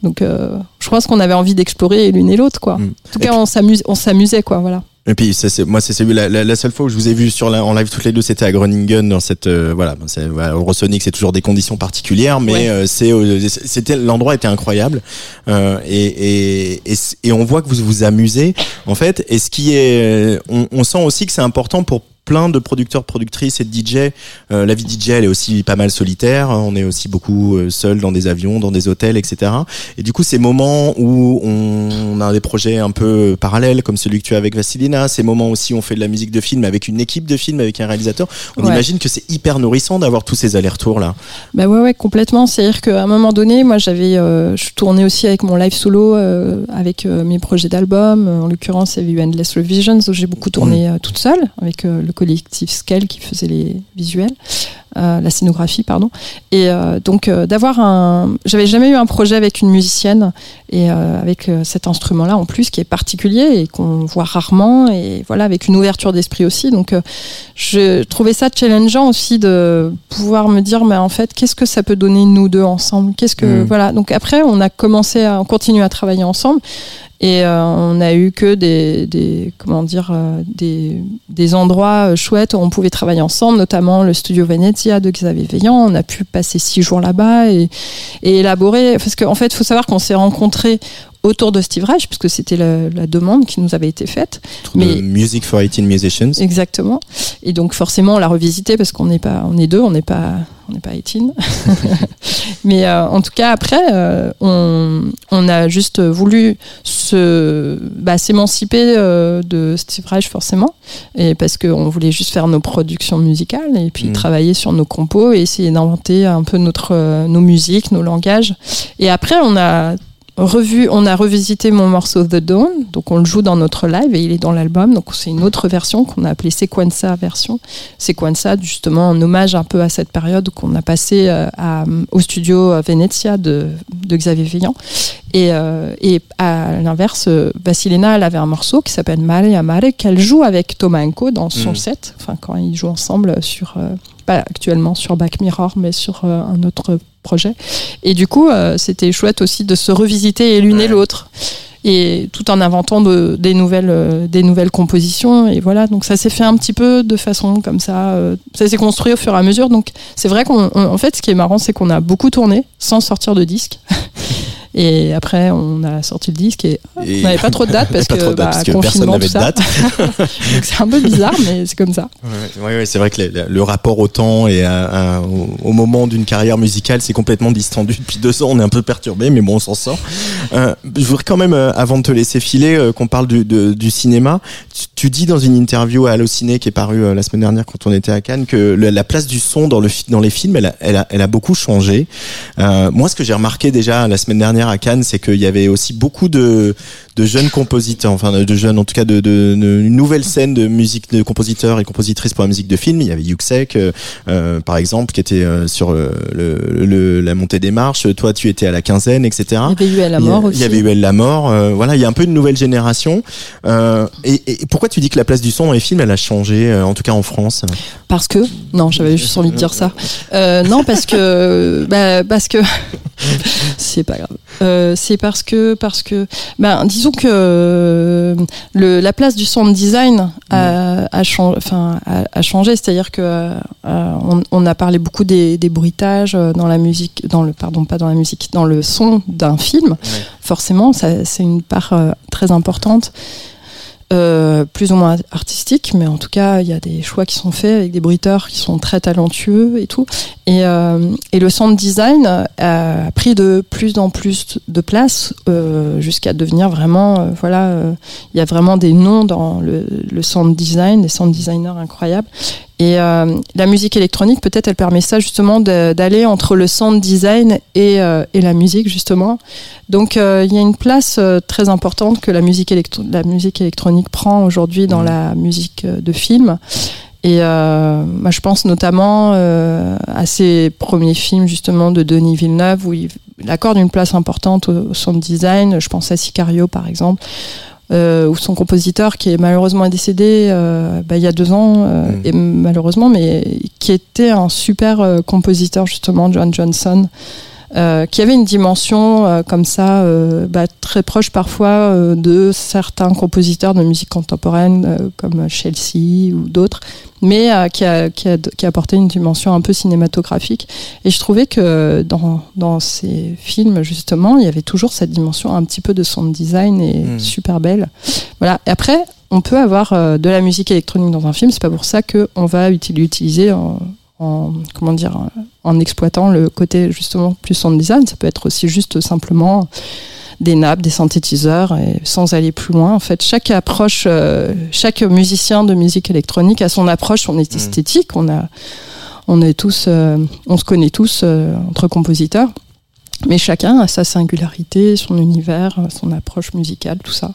Donc, euh, je pense qu'on avait envie d'explorer l'une et l'autre, quoi. Mm. En tout cas, on s'amuse, on s'amusait, quoi, voilà. Et puis c'est moi c'est celui la, la, la seule fois où je vous ai vu sur la, en live toutes les deux c'était à Groningen dans cette euh, voilà voilà, Eurosonic c'est toujours des conditions particulières mais Ouais. euh, c'est euh, c'était l'endroit était incroyable euh, et, et, et on voit que vous vous amusez en fait et ce qui est on, on sent aussi que c'est important pour plein de producteurs, productrices et de DJ. Euh, la vie DJ, elle est aussi pas mal solitaire. On est aussi beaucoup euh, seul dans des avions, dans des hôtels, etc. Et du coup, ces moments où on a des projets un peu parallèles, comme celui que tu as avec Vassilina, ces moments aussi où on fait de la musique de film avec une équipe de film, avec un réalisateur, on Ouais. imagine que c'est hyper nourrissant d'avoir tous ces allers-retours là. Bah ouais, ouais, complètement. C'est-à-dire qu'à un moment donné, moi, j'avais, euh, je tournais aussi avec mon live solo, euh, avec euh, mes projets d'album. En l'occurrence, il y avait eu Endless Revisions où j'ai beaucoup tourné euh, toute seule avec euh, le collectif Scale qui faisait les visuels, euh, la scénographie, pardon. Et euh, donc euh, d'avoir un, j'avais jamais eu un projet avec une musicienne et avec cet instrument-là en plus qui est particulier et qu'on voit rarement et voilà avec une ouverture d'esprit aussi. Donc je trouvais ça challengeant aussi de pouvoir me dire mais en fait qu'est-ce que ça peut donner nous deux ensemble? Qu'est-ce que Mm. voilà donc après on a commencé à on continue à travailler ensemble et euh, on a eu que des, des comment dire euh, des, des endroits euh, chouettes où on pouvait travailler ensemble notamment le studio Venezia de Xavier Veillant on a pu passer six jours là-bas et, et élaborer parce qu'en fait il faut savoir qu'on s'est rencontrés autour de Steve Reich puisque c'était la, la demande qui nous avait été faite Mais... Mais- Music for 18 Musicians. Exactement. Et donc forcément, on l'a revisité parce qu'on n'est pas, on est deux, on n'est pas, on n'est pas 18. <laughs> Mais euh, en tout cas, après, euh, on, on a juste voulu se, bah, s'émanciper euh, de Steve Reich forcément, et parce qu'on voulait juste faire nos productions musicales et puis Mm. travailler sur nos compos et essayer d'inventer un peu notre, nos musiques, nos langages. Et après, on a revu, on a revisité mon morceau The Dawn, donc on le joue dans notre live et il est dans l'album, donc c'est une autre version qu'on a appelée Sequenza version. Sequenza, justement, en hommage un peu à cette période qu'on a passé euh, à- au studio Venezia de, de Xavier Veillant. Et, euh, et à l'inverse, euh, Vassilena, elle avait un morceau qui s'appelle Mare Mare, qu'elle joue avec Thomas Enko dans son Mm. set, enfin quand ils jouent ensemble sur, euh, pas actuellement sur Back Mirror, mais sur euh, un autre projet. Et du coup, euh, c'était chouette aussi de se revisiter l'une Ouais. et l'autre. Et tout en inventant de- des, nouvelles, euh, des nouvelles compositions. Et voilà, donc ça s'est fait un petit peu de façon comme ça. euh, ça s'est construit au fur et à mesure. Donc c'est vrai qu'en en fait, ce qui est marrant, c'est qu'on a beaucoup tourné sans sortir de disque. <laughs> Et après, on a sorti le disque et Et- on n'avait pas trop de dates <laughs> parce que, bah, parce que personne confinement, n'avait tout de date. <laughs> Donc c'est un peu bizarre, mais c'est comme ça. Ouais, ouais, c'est vrai que le, le rapport au temps et à- à- au, au moment d'une carrière musicale, c'est complètement distendu depuis deux ans. On est un peu perturbé, mais bon, on s'en sort. Euh, je voudrais quand même, euh, avant de te laisser filer, euh, qu'on parle du, de- du cinéma. Tu, tu dis dans une interview à Allociné qui est parue la semaine dernière quand on était à Cannes que le- la place du son dans, le, dans les films, elle a, elle a, elle a beaucoup changé. Moi, ce que j'ai remarqué déjà la semaine dernière à Cannes, c'est qu'il y avait aussi beaucoup de, de jeunes compositeurs, enfin de jeunes, en tout cas de, de, de- une nouvelle scène de musique de compositeurs et compositrices pour la musique de film. Il y avait Yuxek, euh, euh, par exemple, qui était euh, sur euh, le, le- la montée des marches. Toi, tu étais à la quinzaine, etc. Il y avait à la Il mort il aussi. y avait Elle la mort. euh, voilà, il y a un peu une nouvelle génération. Euh, et, et pourquoi tu dis que la place du son dans les films, elle a changé, en tout cas en France? Parce que non, j'avais juste envie de dire ça. Euh, non, parce que <laughs> bah, parce que <laughs> c'est pas grave. Euh, c'est parce que parce que ben disons que euh, le, la place du sound design a, a, chang- enfin, a, a changé, c'est-à-dire que euh, on, on a parlé beaucoup des, des bruitages euh, dans la musique, dans le pardon pas dans la musique, dans le son d'un film. Forcément, c'est une part très importante. Euh, plus ou moins artistique, mais en tout cas, il y a des choix qui sont faits avec des bruiteurs qui sont très talentueux et tout. Et, euh, le sound design a pris de plus en plus de place euh, jusqu'à devenir vraiment, voilà, il y a vraiment des noms dans le, le sound design, des sound designers incroyables. Et euh, la musique électronique, peut-être, elle permet ça justement d'aller entre le sound design et, euh, et la musique, justement. Donc, euh, il y a une place très importante que la musique, électro- la musique électronique prend aujourd'hui dans Mhm. la musique de film. Et moi, je pense notamment à ses premiers films justement de Denis Villeneuve où il, il accorde une place importante au sound design. Je pense à Sicario par exemple, euh, où son compositeur qui est malheureusement décédé euh, bah, il y a deux ans, euh, Mm. et malheureusement, mais qui était un super euh, compositeur justement, John Johnson. Euh, qui avait une dimension euh, comme ça, euh, bah, très proche parfois euh, de certains compositeurs de musique contemporaine euh, comme Chelsea ou d'autres, mais euh, qui, a, qui, a, qui a apporté une dimension un peu cinématographique. Et je trouvais que dans, dans ces films, justement, il y avait toujours cette dimension un petit peu de sound design et Mm. super belle. Voilà. Et après, on peut avoir euh, de la musique électronique dans un film, c'est pas pour ça qu'on va uti- l'utiliser en, en- comment dire en exploitant le côté justement plus sound design. Ça peut être aussi juste simplement des nappes, des synthétiseurs, et sans aller plus loin. En fait, chaque approche, euh, chaque musicien de musique électronique a son approche, son esthétique. On a, on est tous, euh, on se connaît tous euh, entre compositeurs, mais chacun a sa singularité, son univers, son approche musicale, tout ça.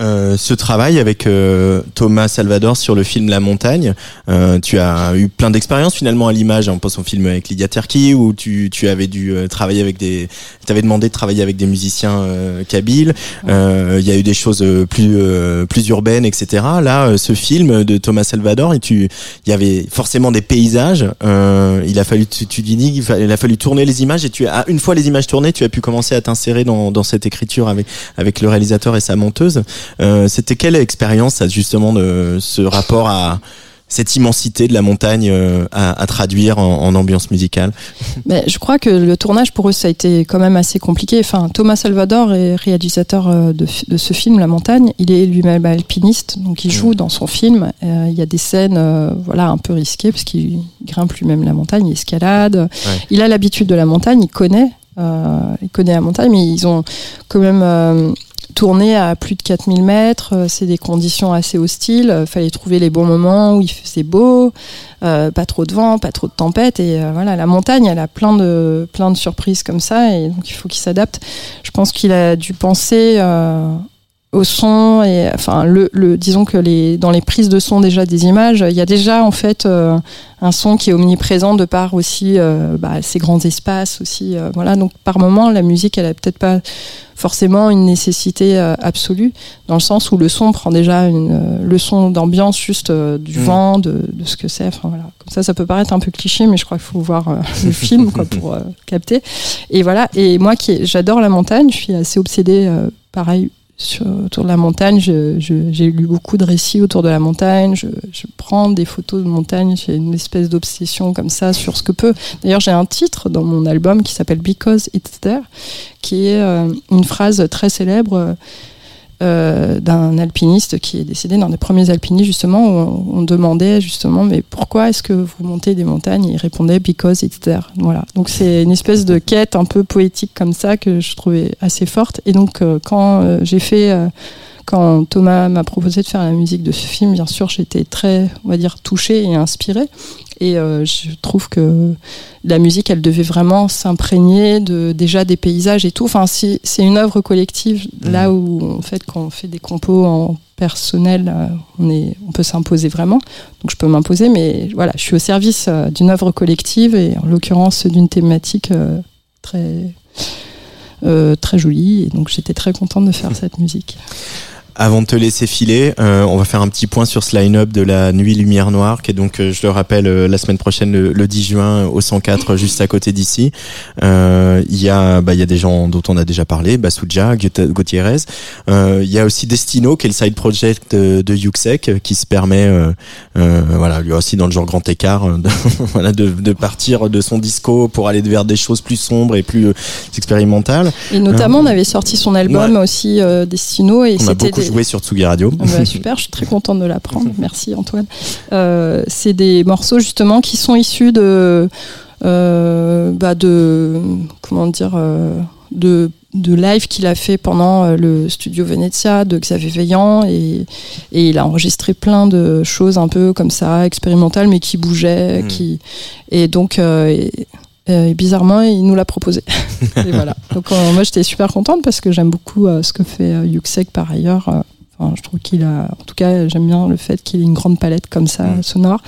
Euh, ce travail avec euh, Thomas Salvador sur le film La Montagne, euh, tu as eu plein d'expériences finalement à l'image. On pense au film avec Lydia Terki où tu, tu avais dû euh, travailler avec des, t'avais demandé de travailler avec des musiciens euh, kabyles. Euh, Il y a eu des choses plus euh, plus urbaines, etc. Là, ce film de Thomas Salvador, et tu, il y avait forcément des paysages. Euh, il a fallu, tu, tu dis, il a fallu tourner les images et tu as une fois les images tournées, tu as pu commencer à t'insérer dans, dans cette écriture avec avec le réalisateur et sa monteuse. Euh, C'était quelle expérience, justement, de ce rapport à cette immensité de la montagne euh, à, à traduire en, en ambiance musicale? Mais je crois que le tournage pour eux ça a été quand même assez compliqué. Enfin, Thomas Salvador est réalisateur euh, de, ce film La Montagne. Il est lui-même alpiniste, donc il joue dans son film. Euh, Il y a des scènes, euh, voilà, un peu risquées parce qu'il grimpe lui-même la montagne, il escalade. Il a l'habitude de la montagne, il connaît, il connaît la montagne, mais ils ont quand même euh, tourné à plus de 4000 mètres. Euh, C'est des conditions assez hostiles. Il fallait trouver les bons moments où il faisait beau, euh, pas trop de vent, pas trop de tempête. Et euh, voilà, la montagne, elle a plein de, plein de surprises comme ça, et donc il faut qu'il s'adapte. Je pense qu'il a dû penser. euh, au son et enfin le, le disons que les dans les prises de son déjà des images il y a déjà en fait euh, un son qui est omniprésent de par aussi euh, bah, ces grands espaces aussi euh, voilà. Donc par moment la musique elle a peut-être pas forcément une nécessité absolue dans le sens où le son prend déjà une leçon d'ambiance juste du Mm. vent de, de ce que c'est enfin voilà. Comme ça ça peut paraître un peu cliché mais je crois qu'il faut voir le <laughs> film quoi pour capter. Et voilà. Et moi qui j'adore la montagne je suis assez obsédée pareil autour de la montagne. J'ai lu beaucoup de récits autour de la montagne. Je, prends des photos de montagne. J'ai une espèce d'obsession comme ça sur ce que peut. D'ailleurs, j'ai un titre dans mon album qui s'appelle Because It's There, qui est euh, une phrase très célèbre. Euh, d'un alpiniste qui est décédé, d'un des premiers alpinistes justement, où on, demandait justement mais pourquoi est-ce que vous montez des montagnes? Et il répondait because it's. Voilà. Donc c'est une espèce de quête un peu poétique comme ça que je trouvais assez forte. Et donc euh, quand euh, j'ai fait, quand Thomas m'a proposé de faire la musique de ce film, bien sûr j'étais très, on va dire, touchée et inspirée. Et euh, je trouve que la musique, elle devait vraiment s'imprégner de déjà des paysages et tout. Enfin, c'est une œuvre collective. Là où, en fait, quand on fait des compos en personnel, euh, on, est, on peut s'imposer vraiment. Donc, je peux m'imposer, mais voilà, je suis au service euh, d'une œuvre collective et en l'occurrence d'une thématique très, euh, très jolie. Et donc, j'étais très contente de faire <laughs> cette musique. Avant de te laisser filer, euh, on va faire un petit point sur ce line-up de la Nuit Lumière Noire, qui est donc, euh, je le rappelle, euh, la semaine prochaine, le, le 10 juin, au 104, <laughs> juste à côté d'ici. Euh, Il y a, bah, il y a des gens dont on a déjà parlé, Basuja, Gutiérrez. Euh, Il y a aussi Destino, qui est le side project de, de Yuxek, euh, qui se permet, euh, euh, voilà, lui aussi dans le genre grand écart, euh, <laughs> de, voilà, de, de partir de son disco pour aller vers des choses plus sombres et plus euh, expérimentales. Et notamment, on avait sorti son album aussi, euh, Destino, et c'était joué sur Tsugi Radio. Ah bah, super, je suis très contente de l'apprendre. <laughs> Merci Antoine. Euh, c'est des morceaux justement qui sont issus de, euh, bah, de comment dire, euh, de de live qu'il a fait pendant le studio Venezia de Xavier Veillant et, et il a enregistré plein de choses un peu comme ça expérimentales mais qui bougeaient Mm. qui et donc euh, et, et bizarrement il nous l'a proposé <laughs> et voilà donc euh, moi j'étais super contente parce que j'aime beaucoup euh, ce que fait euh, Yuxek par ailleurs euh, Enfin, je trouve qu'il a, en tout cas, j'aime bien le fait qu'il ait une grande palette comme ça Mm. sonore.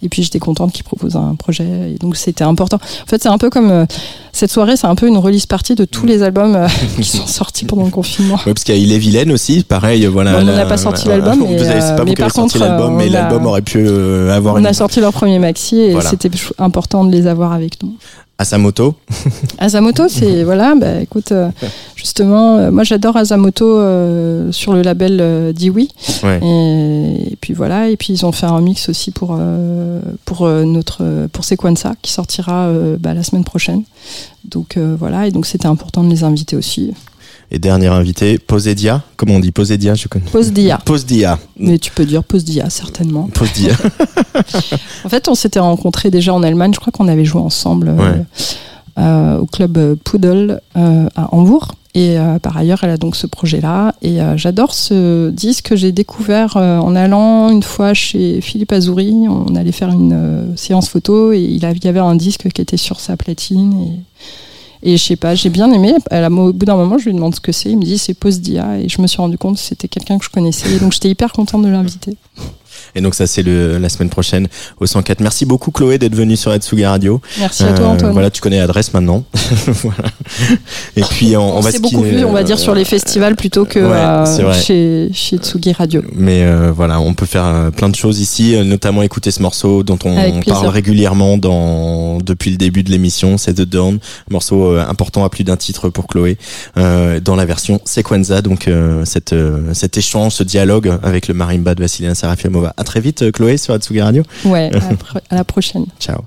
Et puis j'étais contente qu'il propose un projet. Et donc c'était important. En fait, c'est un peu comme euh, cette soirée, c'est un peu une release partie de Mm. tous les albums euh, <laughs> qui sont sortis pendant le confinement. Ouais, parce qu'il y a Il est vilaine aussi, pareil, voilà. Bon, on n'a pas sorti voilà. l'album, <laughs> Vous avez- c'est euh, pas vous mais par sorti contre, l'album, euh, mais l'album aurait pu euh, avoir On une... a sorti leur premier maxi et Voilà. c'était important de les avoir avec nous. Asamoto. <laughs> Asamoto, c'est voilà, bah écoute, euh, justement, euh, moi j'adore Asamoto euh, sur le label Diwi. Ouais. Et, et puis voilà, et puis ils ont fait un mix aussi pour pour notre pour Sequenza qui sortira bah, la semaine prochaine. Donc voilà, et donc c'était important de les inviter aussi. Et dernier invité, Posedia. Comment on dit Posedia Je connais. Posedia. mais tu peux dire Pause Dia certainement. Posedia. <laughs> <laughs> En fait, on s'était rencontrés déjà en Allemagne. Je crois qu'on avait joué ensemble euh, Ouais. euh, au club euh, Poodle euh, à Hambourg. Et par ailleurs, elle a donc ce projet-là. Et j'adore ce disque que j'ai découvert en allant une fois chez Philippe Azouri. On allait faire une séance photo et il y avait un disque qui était sur sa platine. Et, et je sais pas, j'ai bien aimé. Elle a- au bout d'un moment, je lui demande ce que c'est. Il me dit c'est Post Dia. Et je me suis rendu compte que c'était quelqu'un que je connaissais. Et donc j'étais hyper contente de l'inviter. Et donc ça c'est la semaine prochaine au 104. Merci beaucoup Chloé d'être venue sur Atsugi Radio. Merci à toi, Euh, Antoine. Voilà, tu connais l'adresse maintenant. <laughs> voilà. Et puis on, on va c'est se beaucoup plus, on va euh, dire, sur les festivals plutôt que ouais, euh, chez, chez Tsugi Radio. Mais voilà, on peut faire plein de choses ici, notamment écouter ce morceau dont on, on parle régulièrement dans depuis le début de l'émission, c'est The Dawn, morceau euh, important à plus d'un titre pour Chloé, euh, dans la version Sequenza, donc euh, cette, euh, cet échange, ce dialogue avec le marimba de Vassilina Serafiamova. À très vite Chloé sur Atsugi Radio. Ouais, à <laughs> la pro- à la prochaine. Ciao.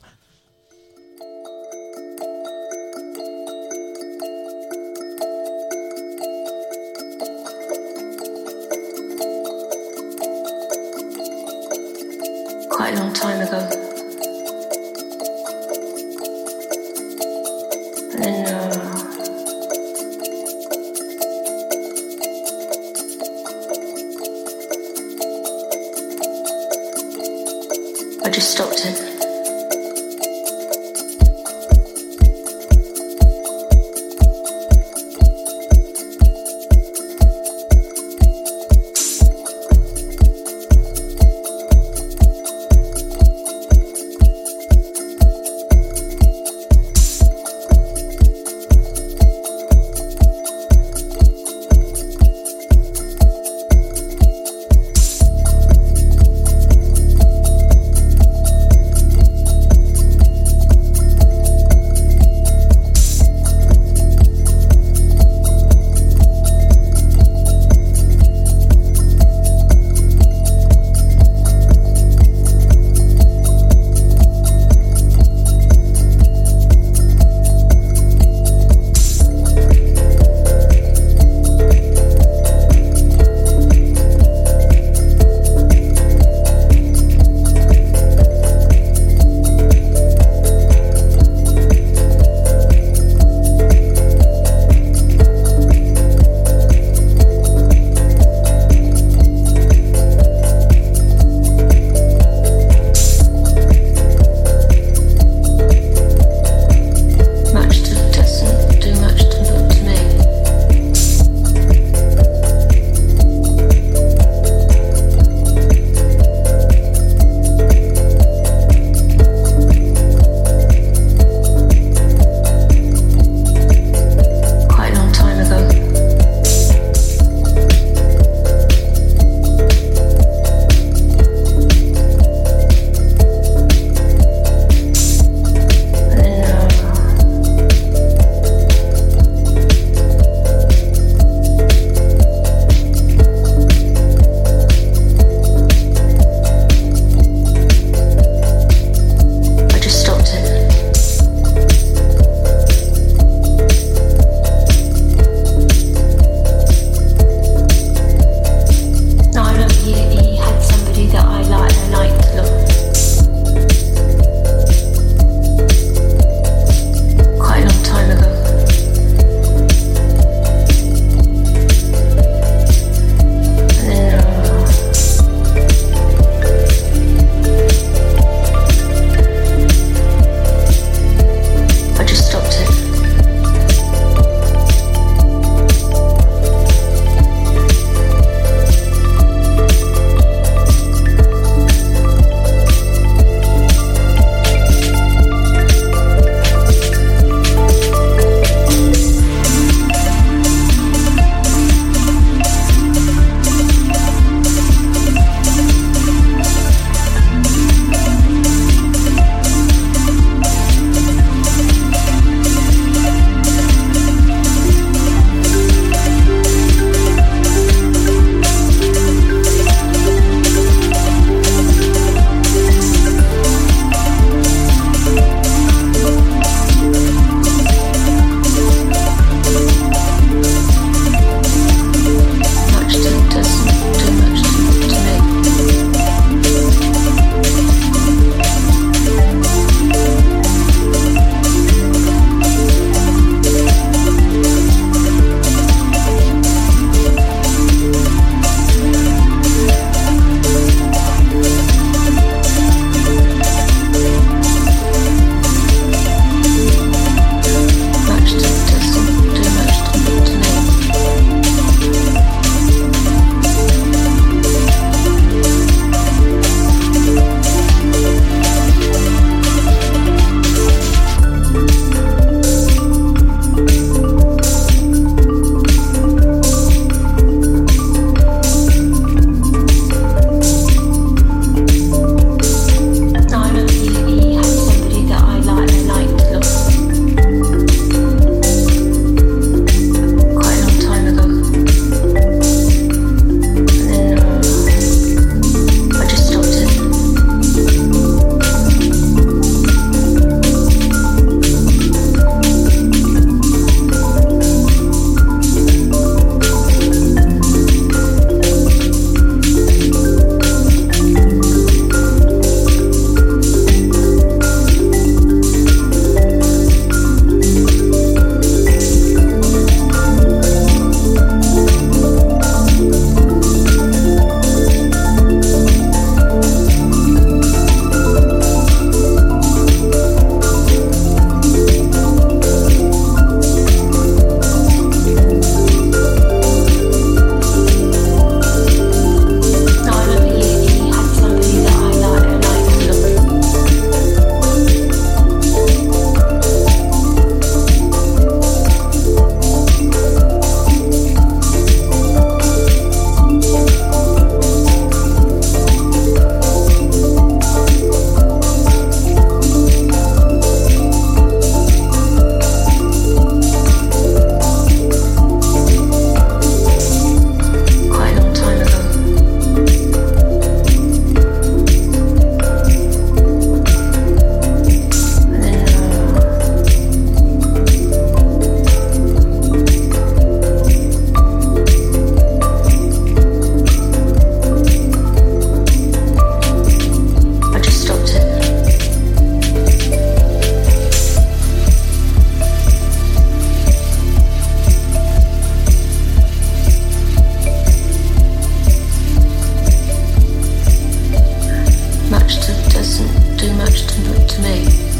much to doesn't do much to, to me.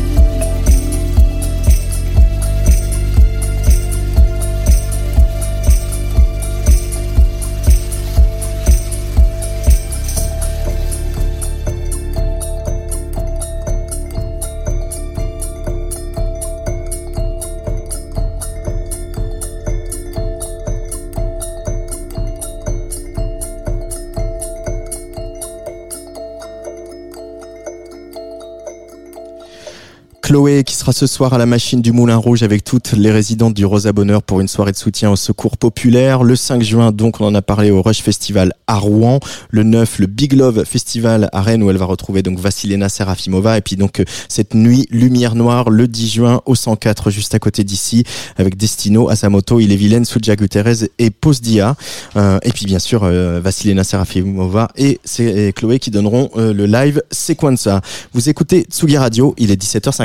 Chloé qui sera ce soir à la machine du Moulin Rouge avec toutes les résidentes du Rosa Bonheur pour une soirée de soutien au secours populaire. Le 5 juin, donc, on en a parlé au Rush Festival à Rouen. Le 9, le Big Love Festival à Rennes où elle va retrouver donc Vassilena Serafimova. Et puis donc euh, cette nuit Lumière Noire le 10 juin au 104 juste à côté d'ici avec Destino, Asamoto, Il est vilaine, Suja Guterres et Posdia. Euh, et puis bien sûr euh, Vassilena Serafimova et Chloé qui donneront euh, le live Sequenza. Vous écoutez Tsugi Radio, il est